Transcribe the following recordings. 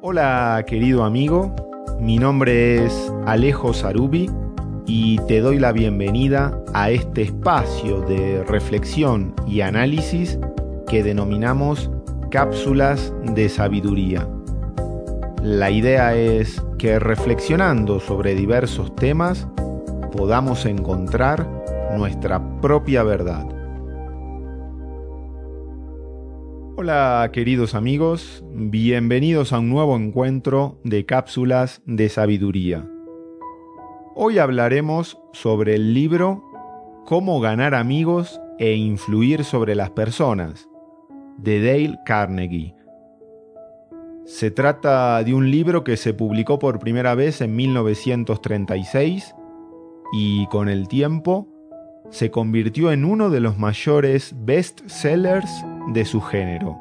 Hola querido amigo, mi nombre es Alejo Sarubi y te doy la bienvenida a este espacio de reflexión y análisis que denominamos cápsulas de sabiduría. La idea es que reflexionando sobre diversos temas podamos encontrar nuestra propia verdad. Hola queridos amigos, bienvenidos a un nuevo encuentro de cápsulas de sabiduría. Hoy hablaremos sobre el libro Cómo ganar amigos e influir sobre las personas, de Dale Carnegie. Se trata de un libro que se publicó por primera vez en 1936 y con el tiempo se convirtió en uno de los mayores bestsellers de su género.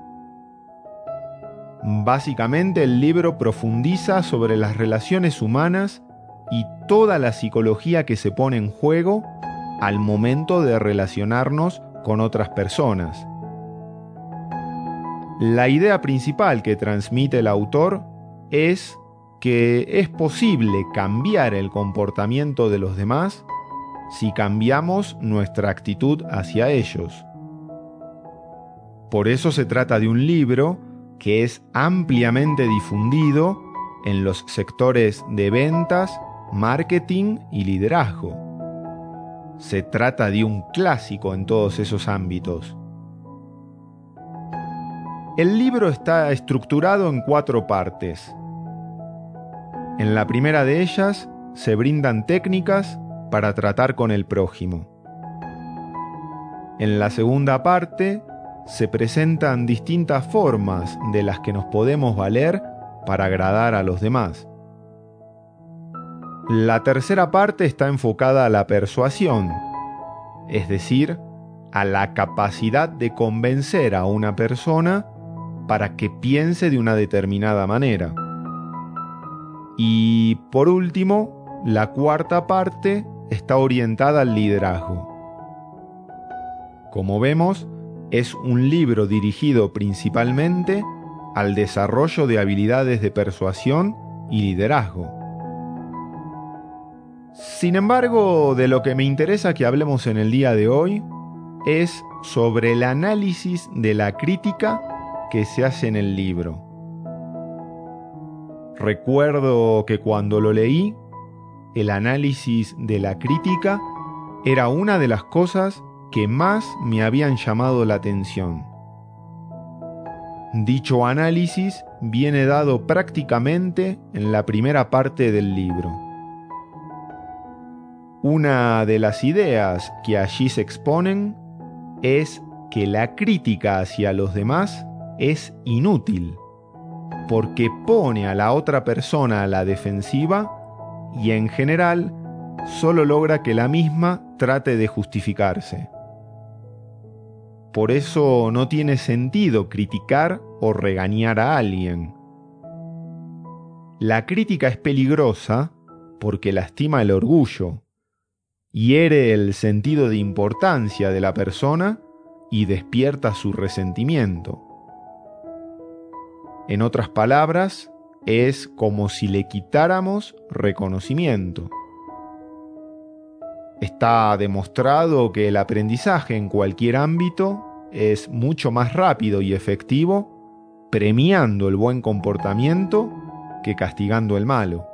Básicamente el libro profundiza sobre las relaciones humanas y toda la psicología que se pone en juego al momento de relacionarnos con otras personas. La idea principal que transmite el autor es que es posible cambiar el comportamiento de los demás si cambiamos nuestra actitud hacia ellos. Por eso se trata de un libro que es ampliamente difundido en los sectores de ventas, marketing y liderazgo. Se trata de un clásico en todos esos ámbitos. El libro está estructurado en cuatro partes. En la primera de ellas se brindan técnicas para tratar con el prójimo. En la segunda parte se presentan distintas formas de las que nos podemos valer para agradar a los demás. La tercera parte está enfocada a la persuasión, es decir, a la capacidad de convencer a una persona para que piense de una determinada manera. Y por último, la cuarta parte está orientada al liderazgo. Como vemos, es un libro dirigido principalmente al desarrollo de habilidades de persuasión y liderazgo. Sin embargo, de lo que me interesa que hablemos en el día de hoy es sobre el análisis de la crítica que se hace en el libro. Recuerdo que cuando lo leí, el análisis de la crítica era una de las cosas que más me habían llamado la atención. Dicho análisis viene dado prácticamente en la primera parte del libro. Una de las ideas que allí se exponen es que la crítica hacia los demás es inútil, porque pone a la otra persona a la defensiva y en general solo logra que la misma trate de justificarse. Por eso no tiene sentido criticar o regañar a alguien. La crítica es peligrosa porque lastima el orgullo, hiere el sentido de importancia de la persona y despierta su resentimiento. En otras palabras, es como si le quitáramos reconocimiento. Está demostrado que el aprendizaje en cualquier ámbito es mucho más rápido y efectivo premiando el buen comportamiento que castigando el malo.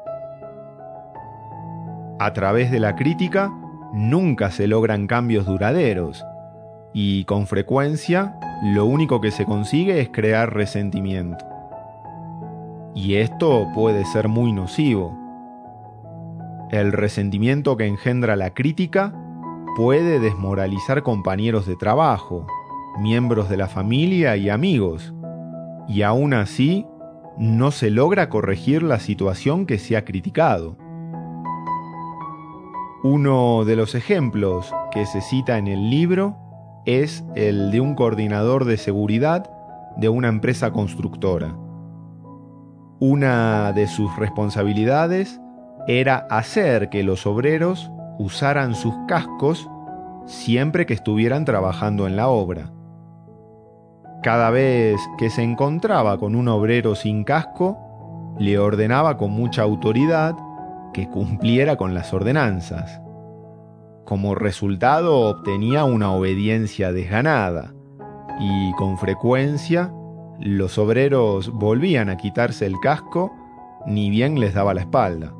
A través de la crítica nunca se logran cambios duraderos y con frecuencia lo único que se consigue es crear resentimiento. Y esto puede ser muy nocivo. El resentimiento que engendra la crítica puede desmoralizar compañeros de trabajo, miembros de la familia y amigos, y aún así no se logra corregir la situación que se ha criticado. Uno de los ejemplos que se cita en el libro es el de un coordinador de seguridad de una empresa constructora. Una de sus responsabilidades era hacer que los obreros usaran sus cascos siempre que estuvieran trabajando en la obra. Cada vez que se encontraba con un obrero sin casco, le ordenaba con mucha autoridad que cumpliera con las ordenanzas. Como resultado obtenía una obediencia desganada y con frecuencia los obreros volvían a quitarse el casco ni bien les daba la espalda.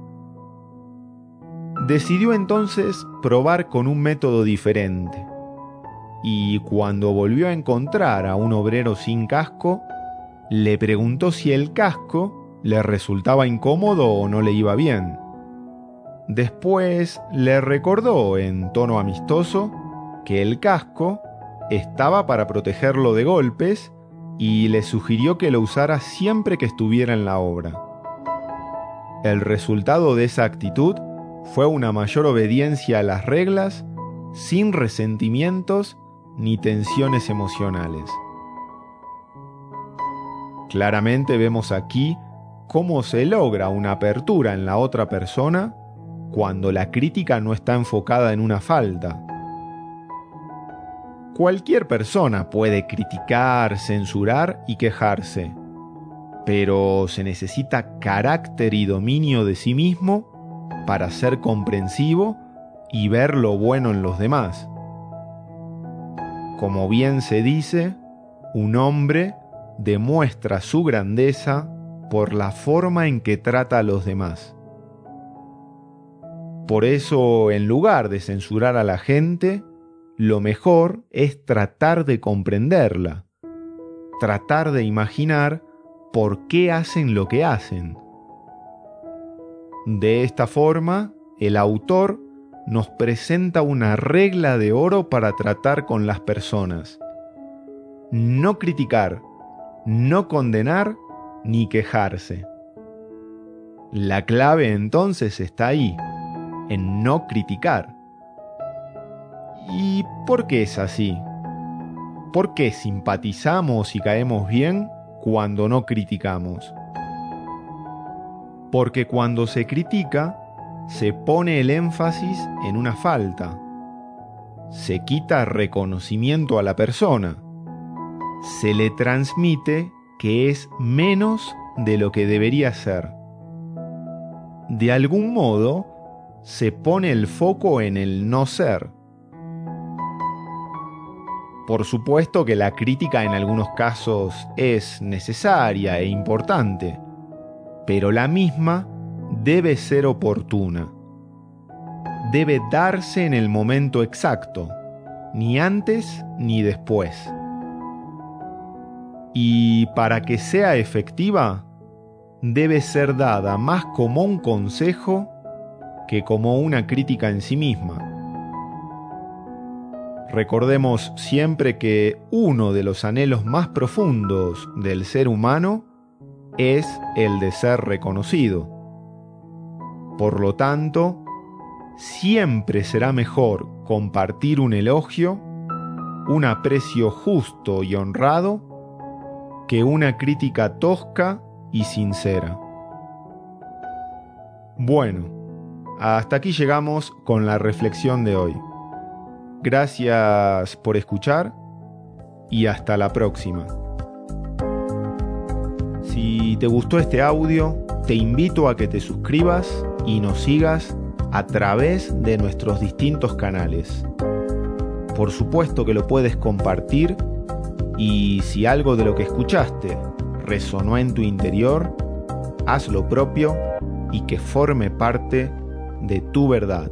Decidió entonces probar con un método diferente y cuando volvió a encontrar a un obrero sin casco, le preguntó si el casco le resultaba incómodo o no le iba bien. Después le recordó en tono amistoso que el casco estaba para protegerlo de golpes y le sugirió que lo usara siempre que estuviera en la obra. El resultado de esa actitud fue una mayor obediencia a las reglas sin resentimientos ni tensiones emocionales. Claramente vemos aquí cómo se logra una apertura en la otra persona cuando la crítica no está enfocada en una falta. Cualquier persona puede criticar, censurar y quejarse, pero se necesita carácter y dominio de sí mismo para ser comprensivo y ver lo bueno en los demás. Como bien se dice, un hombre demuestra su grandeza por la forma en que trata a los demás. Por eso, en lugar de censurar a la gente, lo mejor es tratar de comprenderla, tratar de imaginar por qué hacen lo que hacen. De esta forma, el autor nos presenta una regla de oro para tratar con las personas. No criticar, no condenar ni quejarse. La clave entonces está ahí en no criticar. ¿Y por qué es así? ¿Por qué simpatizamos y caemos bien cuando no criticamos? Porque cuando se critica, se pone el énfasis en una falta. Se quita reconocimiento a la persona. Se le transmite que es menos de lo que debería ser. De algún modo, se pone el foco en el no ser. Por supuesto que la crítica en algunos casos es necesaria e importante, pero la misma debe ser oportuna. Debe darse en el momento exacto, ni antes ni después. Y para que sea efectiva, debe ser dada más como un consejo que como una crítica en sí misma. Recordemos siempre que uno de los anhelos más profundos del ser humano es el de ser reconocido. Por lo tanto, siempre será mejor compartir un elogio, un aprecio justo y honrado, que una crítica tosca y sincera. Bueno, hasta aquí llegamos con la reflexión de hoy. Gracias por escuchar y hasta la próxima. Si te gustó este audio, te invito a que te suscribas y nos sigas a través de nuestros distintos canales. Por supuesto que lo puedes compartir y si algo de lo que escuchaste resonó en tu interior, haz lo propio y que forme parte de tu verdad.